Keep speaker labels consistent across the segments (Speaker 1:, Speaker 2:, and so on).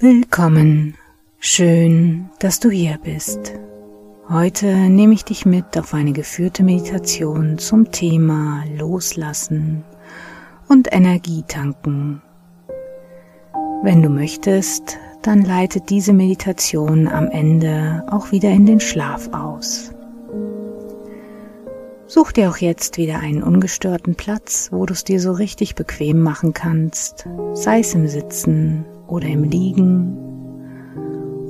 Speaker 1: Willkommen, schön, dass du hier bist. Heute nehme ich dich mit auf eine geführte Meditation zum Thema Loslassen und Energietanken. Wenn du möchtest, dann leitet diese Meditation am Ende auch wieder in den Schlaf aus. Such dir auch jetzt wieder einen ungestörten Platz, wo du es dir so richtig bequem machen kannst, sei es im Sitzen oder im Liegen.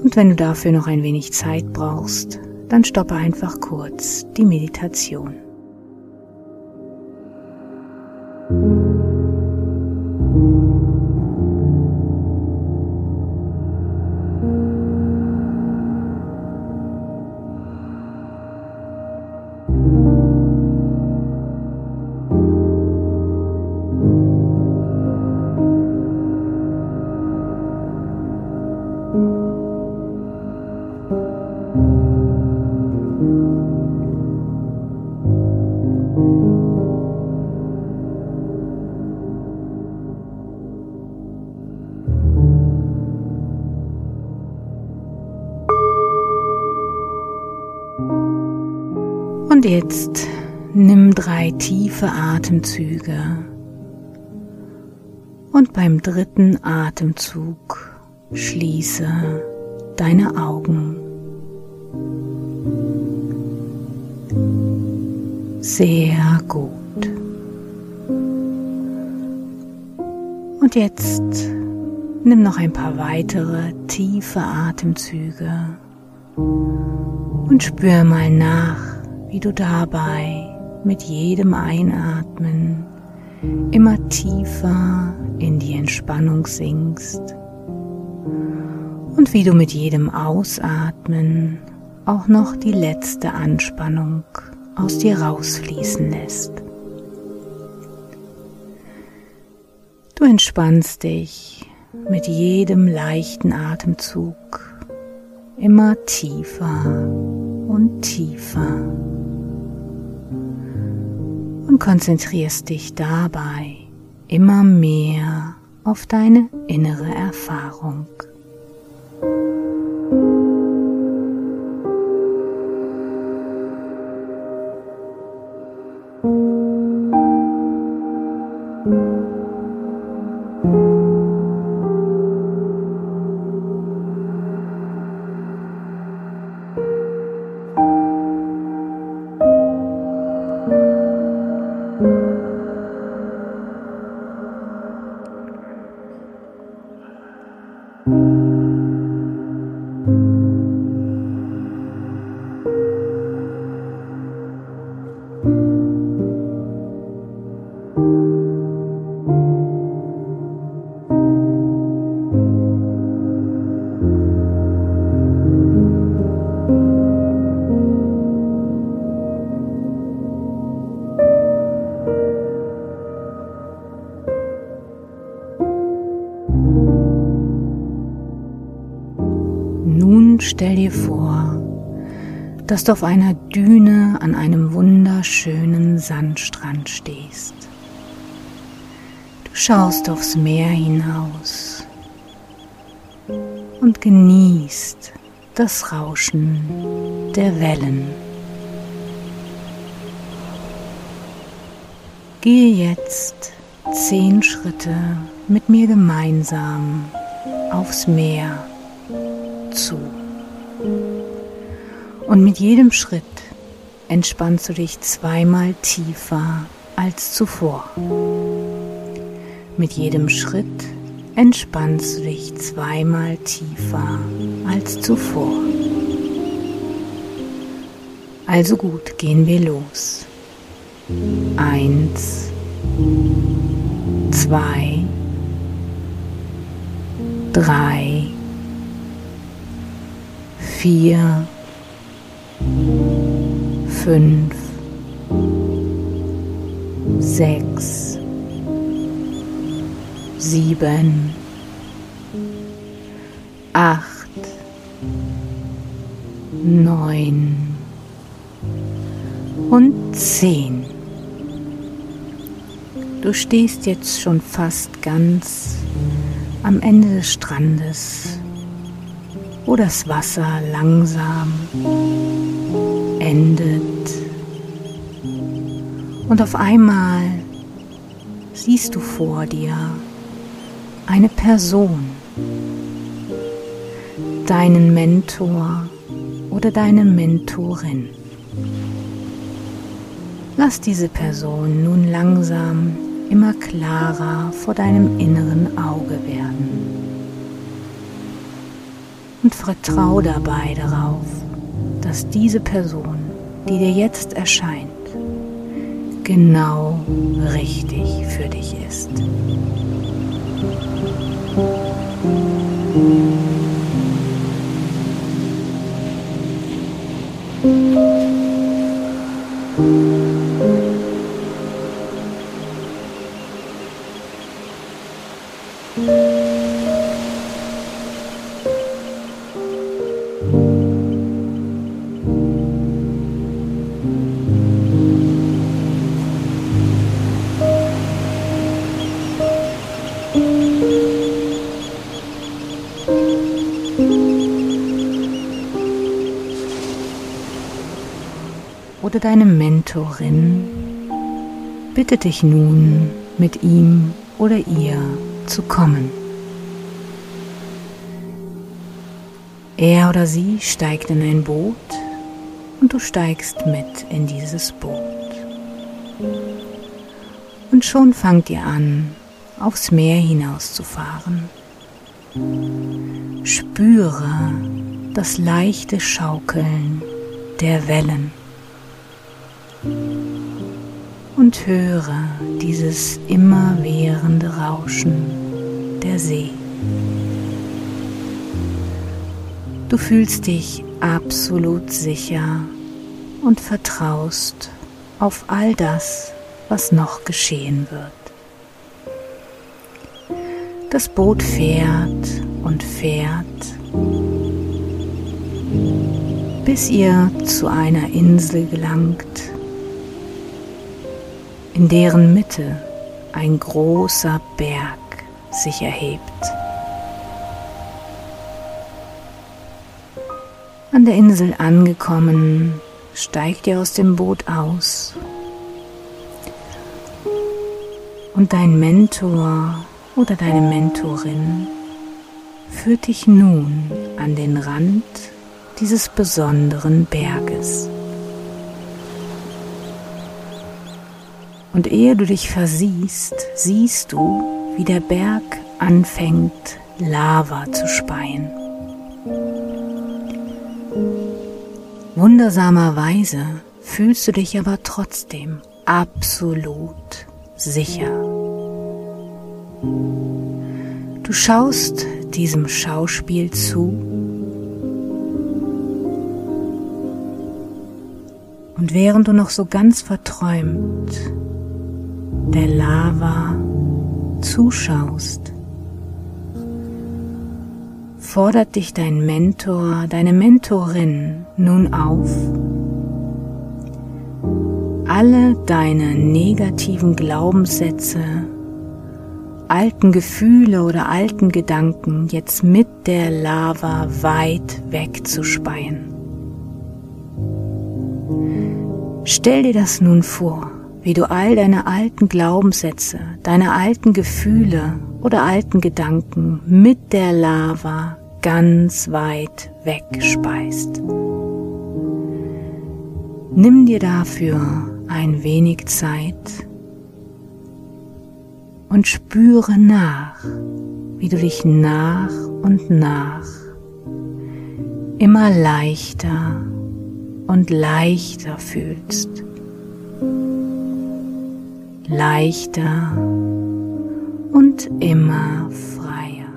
Speaker 1: Und wenn du dafür noch ein wenig Zeit brauchst, dann stoppe einfach kurz die Meditation. Jetzt nimm drei tiefe Atemzüge. Und beim dritten Atemzug schließe deine Augen. Sehr gut. Und jetzt nimm noch ein paar weitere tiefe Atemzüge und spür mal nach, wie du dabei mit jedem Einatmen immer tiefer in die Entspannung sinkst und wie du mit jedem Ausatmen auch noch die letzte Anspannung aus dir rausfließen lässt. Du entspannst dich mit jedem leichten Atemzug immer tiefer tiefer und konzentrierst dich dabei immer mehr auf deine innere Erfahrung. Stell dir vor, dass du auf einer Düne an einem wunderschönen Sandstrand stehst. Du schaust aufs Meer hinaus und genießt das Rauschen der Wellen. Gehe jetzt zehn Schritte mit mir gemeinsam aufs Meer zu. Und mit jedem Schritt entspannst du dich zweimal tiefer als zuvor. Mit jedem Schritt entspannst du dich zweimal tiefer als zuvor. Also gut, gehen wir los. Eins, zwei, drei, vier, fünf, sechs, sieben, acht, neun und zehn. Du stehst jetzt schon fast ganz am Ende des Strandes, wo das Wasser langsam endet. Und auf einmal siehst du vor dir eine Person, deinen Mentor oder deine Mentorin. Lass diese Person nun langsam immer klarer vor deinem inneren Auge werden. Vertrau dabei darauf, dass diese Person, die dir jetzt erscheint, genau richtig für dich ist. Oder deine Mentorin bittet dich nun, mit ihm oder ihr zu kommen. Er oder sie steigt in ein Boot und du steigst mit in dieses Boot. Und schon fangt ihr an, aufs Meer hinauszufahren. Spüre das leichte Schaukeln der Wellen und höre dieses immerwährende Rauschen der See. Du fühlst dich absolut sicher und vertraust auf all das, was noch geschehen wird. Das Boot fährt und fährt, bis ihr zu einer Insel gelangt, in deren Mitte ein großer Berg sich erhebt. An der Insel angekommen, steigt ihr aus dem Boot aus und dein Mentor oder deine Mentorin führt dich nun an den Rand dieses besonderen Berges. Und ehe du dich versiehst, siehst du, wie der Berg anfängt, Lava zu speien. Wundersamerweise fühlst du dich aber trotzdem absolut sicher. Du schaust diesem Schauspiel zu und während du noch so ganz verträumt der Lava zuschaust, fordert dich dein Mentor, deine Mentorin nun auf, alle deine negativen Glaubenssätze, alten Gefühle oder alten Gedanken jetzt mit der Lava weit wegzuspeien. Stell dir das nun vor wie du all deine alten Glaubenssätze, deine alten Gefühle oder alten Gedanken mit der Lava ganz weit wegspeist. Nimm dir dafür ein wenig Zeit und spüre nach, wie du dich nach und nach immer leichter und leichter fühlst leichter und immer freier.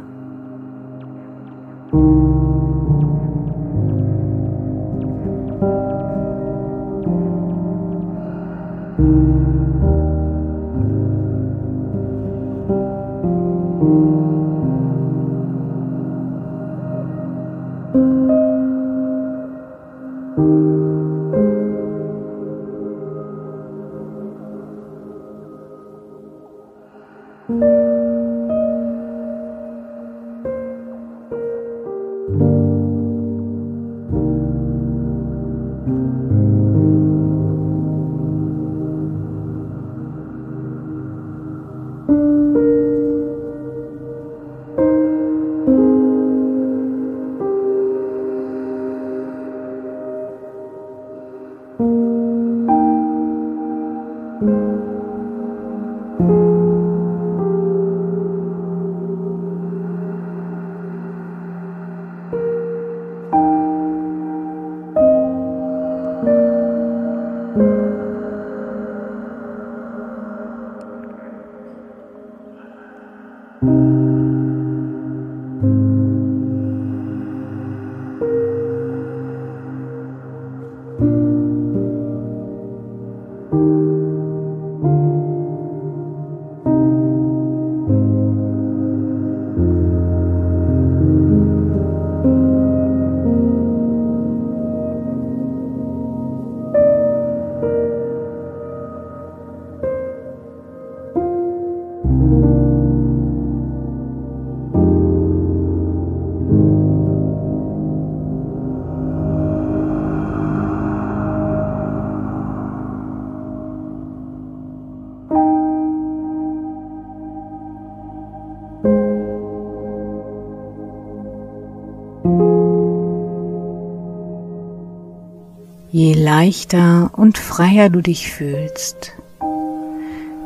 Speaker 1: Je leichter und freier du dich fühlst,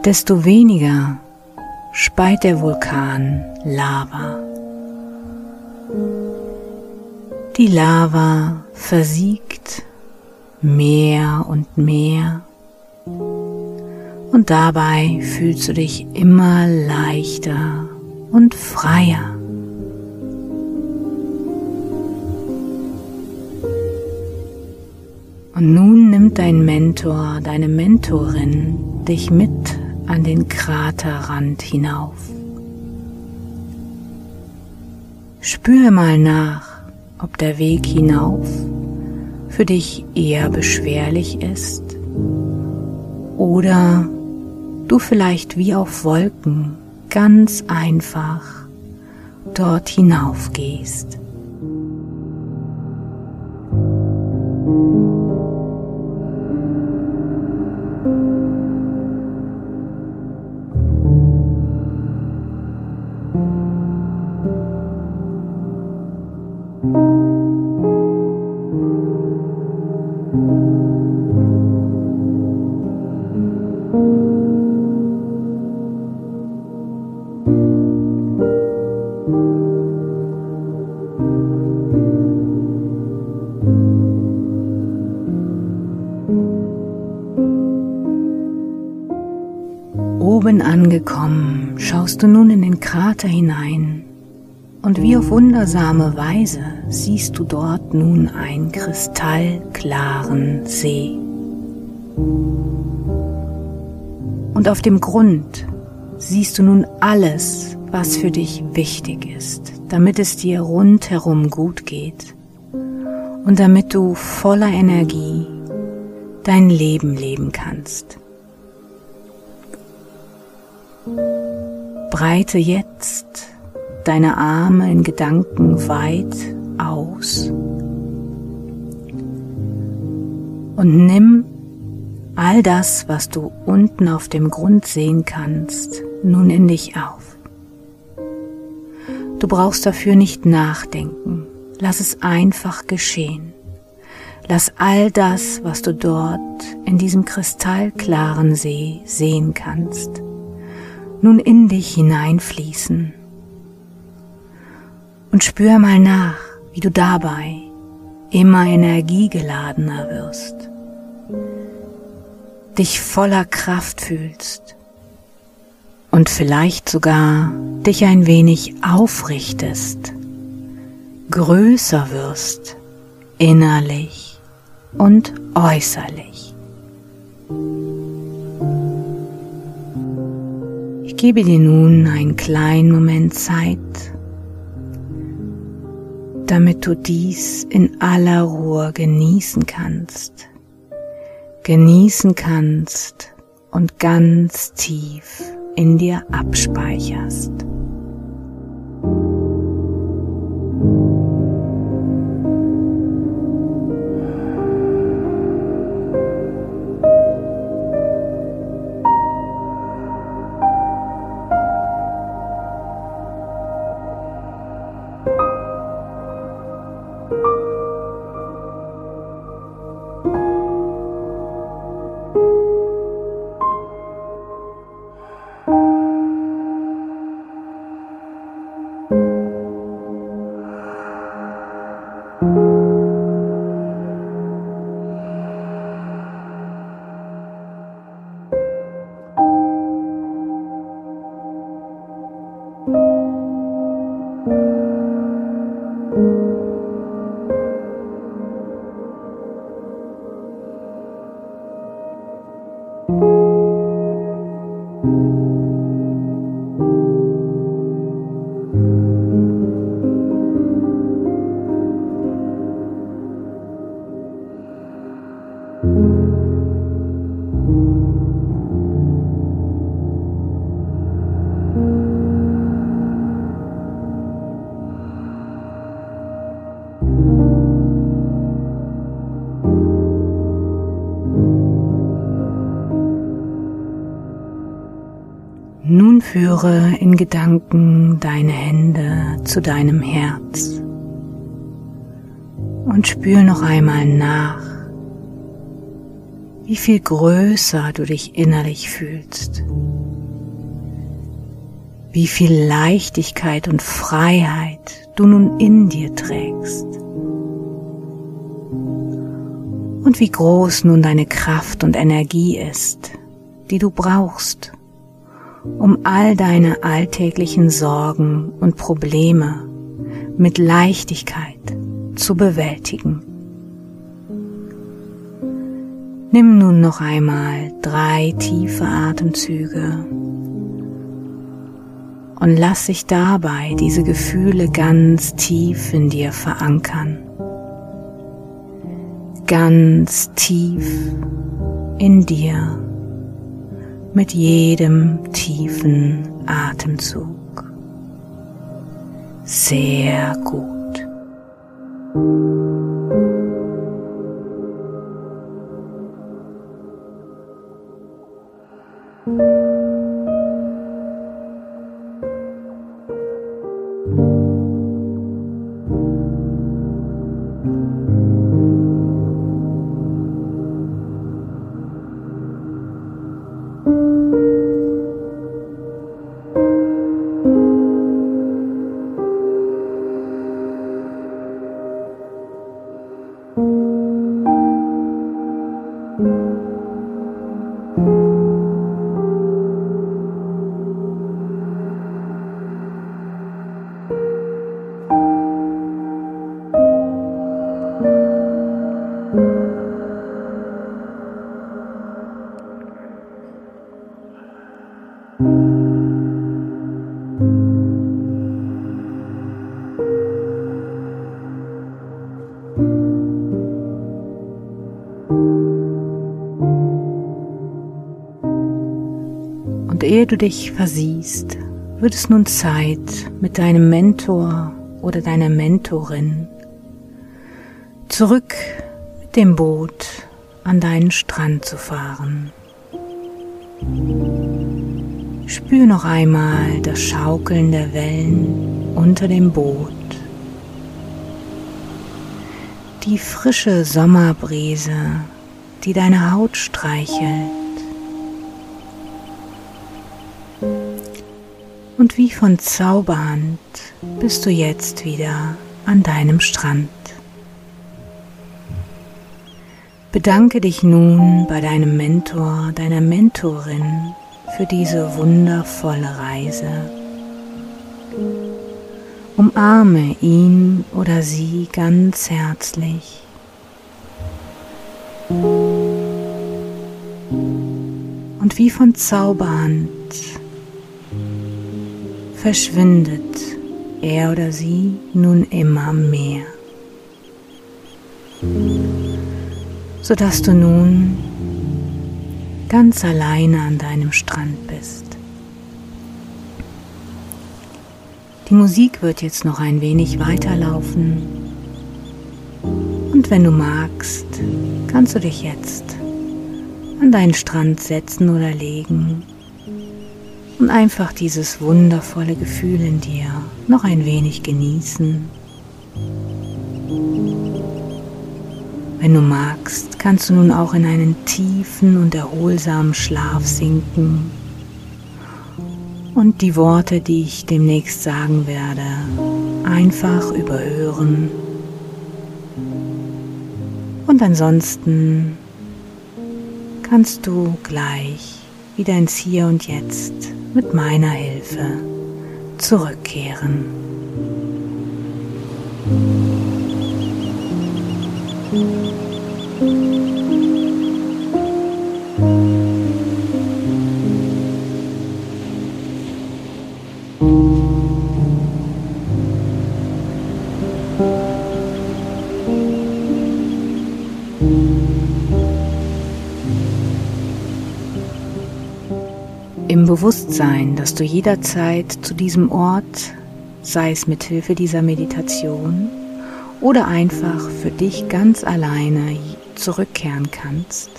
Speaker 1: desto weniger speit der Vulkan Lava. Die Lava versiegt mehr und mehr und dabei fühlst du dich immer leichter und freier. Und nun nimmt dein Mentor, deine Mentorin dich mit an den Kraterrand hinauf. Spüre mal nach, ob der Weg hinauf für dich eher beschwerlich ist oder du vielleicht wie auf Wolken ganz einfach dort hinauf gehst. Und wie auf wundersame Weise siehst du dort nun einen kristallklaren See. Und auf dem Grund siehst du nun alles, was für dich wichtig ist, damit es dir rundherum gut geht und damit du voller Energie dein Leben leben kannst. Breite jetzt deine Arme in Gedanken weit aus und nimm all das, was du unten auf dem Grund sehen kannst, nun in dich auf. Du brauchst dafür nicht nachdenken, lass es einfach geschehen. Lass all das, was du dort in diesem kristallklaren See sehen kannst, nun in dich hineinfließen. Und spür mal nach, wie du dabei immer energiegeladener wirst, dich voller Kraft fühlst. Und vielleicht sogar dich ein wenig aufrichtest, größer wirst, innerlich und äußerlich. Ich gebe dir nun einen kleinen Moment Zeit, damit du dies in aller Ruhe genießen kannst, genießen kannst und ganz tief in dir abspeicherst. Nun führe in Gedanken deine Hände zu deinem Herz und spür noch einmal nach, wie viel größer du dich innerlich fühlst, wie viel Leichtigkeit und Freiheit du nun in dir trägst und wie groß nun deine Kraft und Energie ist, die du brauchst, um all deine alltäglichen Sorgen und Probleme mit Leichtigkeit zu bewältigen. Nimm nun noch einmal drei tiefe Atemzüge und lass sich dabei diese Gefühle ganz tief in dir verankern. Ganz tief in dir mit jedem tiefen Atemzug. Sehr gut. Ehe du dich versiehst, wird es nun Zeit, mit deinem Mentor oder deiner Mentorin zurück mit dem Boot an deinen Strand zu fahren. Spür noch einmal das Schaukeln der Wellen unter dem Boot, die frische Sommerbrise, die deine Haut streichelt. Wie von Zauberhand bist du jetzt wieder an deinem Strand. Bedanke dich nun bei deinem Mentor, deiner Mentorin für diese wundervolle Reise. Umarme ihn oder sie ganz herzlich. Und wie von Zauberhand verschwindet er oder sie nun immer mehr, sodass du nun ganz alleine an deinem Strand bist. Die Musik wird jetzt noch ein wenig weiterlaufen. Und wenn du magst, kannst du dich jetzt an deinen Strand setzen oder legen und einfach dieses wundervolle Gefühl in dir noch ein wenig genießen. Wenn du magst, kannst du nun auch in einen tiefen und erholsamen Schlaf sinken und die Worte, die ich demnächst sagen werde, einfach überhören. Und ansonsten kannst du gleich wieder ins Hier und Jetzt mit meiner Hilfe zurückkehren. Bewusstsein, dass du jederzeit zu diesem Ort, sei es mit Hilfe dieser Meditation oder einfach für dich ganz alleine zurückkehren kannst.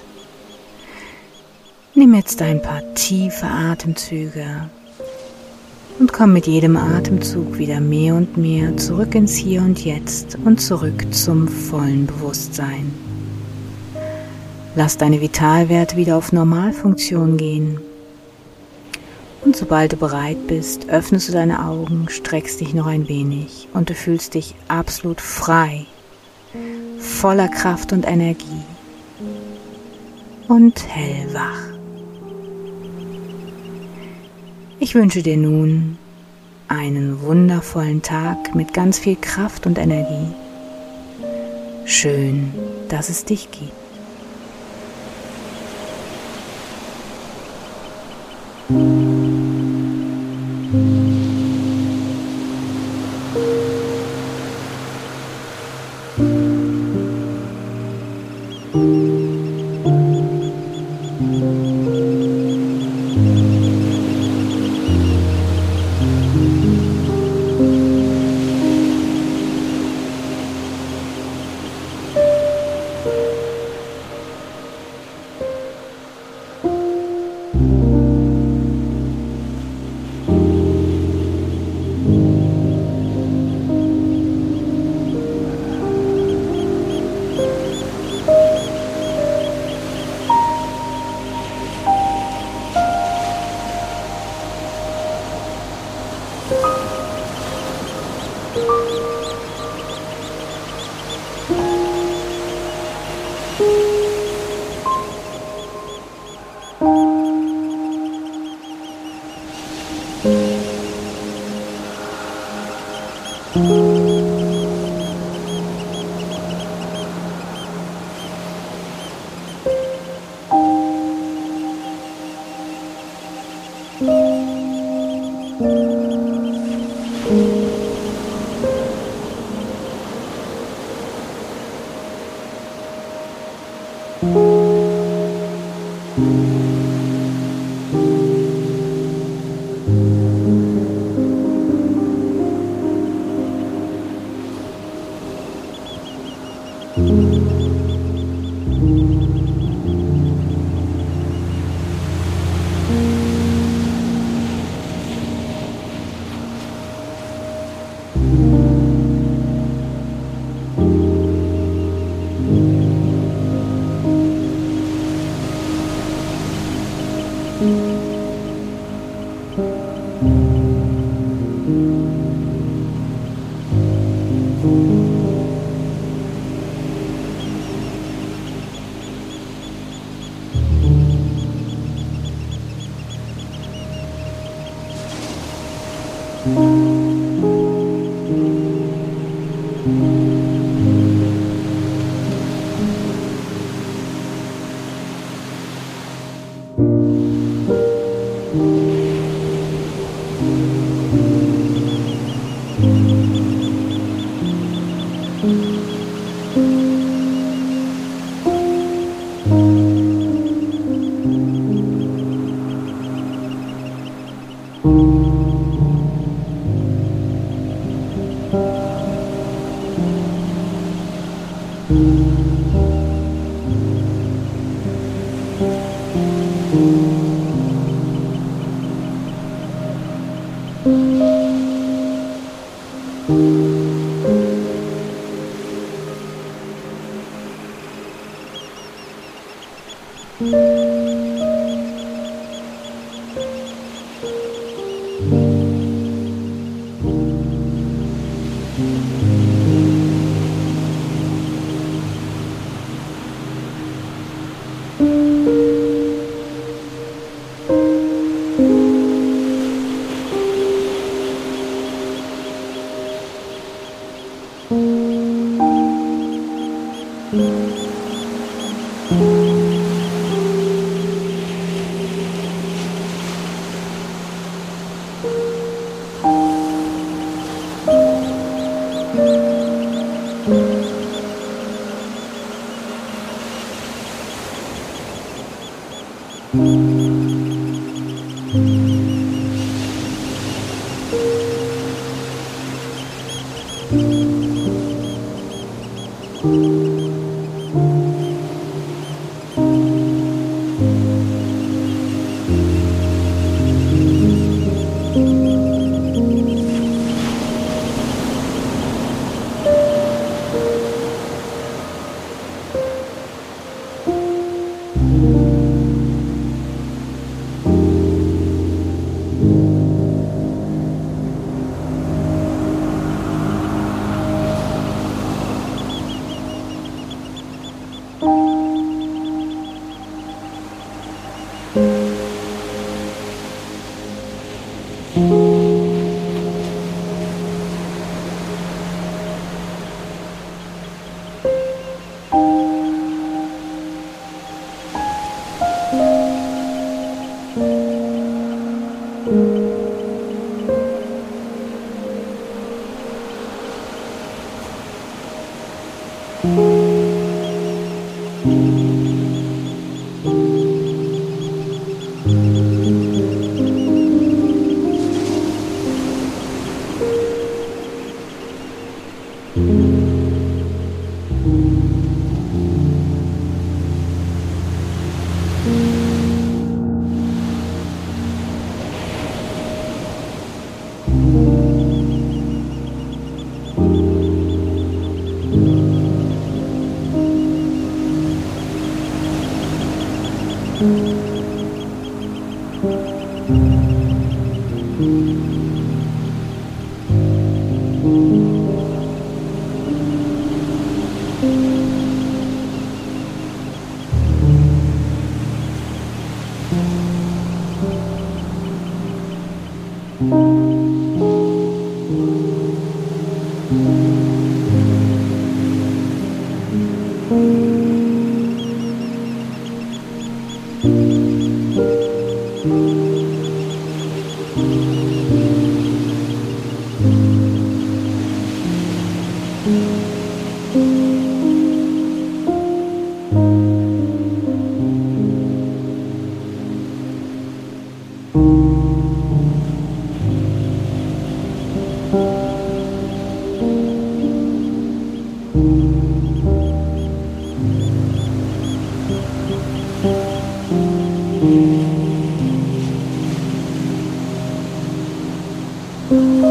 Speaker 1: Nimm jetzt ein paar tiefe Atemzüge und komm mit jedem Atemzug wieder mehr und mehr zurück ins Hier und Jetzt und zurück zum vollen Bewusstsein. Lass deine Vitalwerte wieder auf Normalfunktion gehen. Und sobald du bereit bist, öffnest du deine Augen, streckst dich noch ein wenig und du fühlst dich absolut frei, voller Kraft und Energie und hellwach. Ich wünsche dir nun einen wundervollen Tag mit ganz viel Kraft und Energie. Schön, dass es dich gibt. Thank you.
Speaker 2: Música Mm-hmm. 嗯。